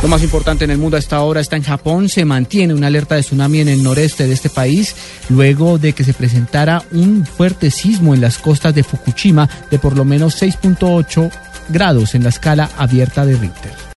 Lo más importante en el mundo a esta hora está en Japón. Se mantiene una alerta de tsunami en el noreste de este país luego de que se presentara un fuerte sismo en las costas de Fukushima de por lo menos 6.8 grados en la escala abierta de Richter.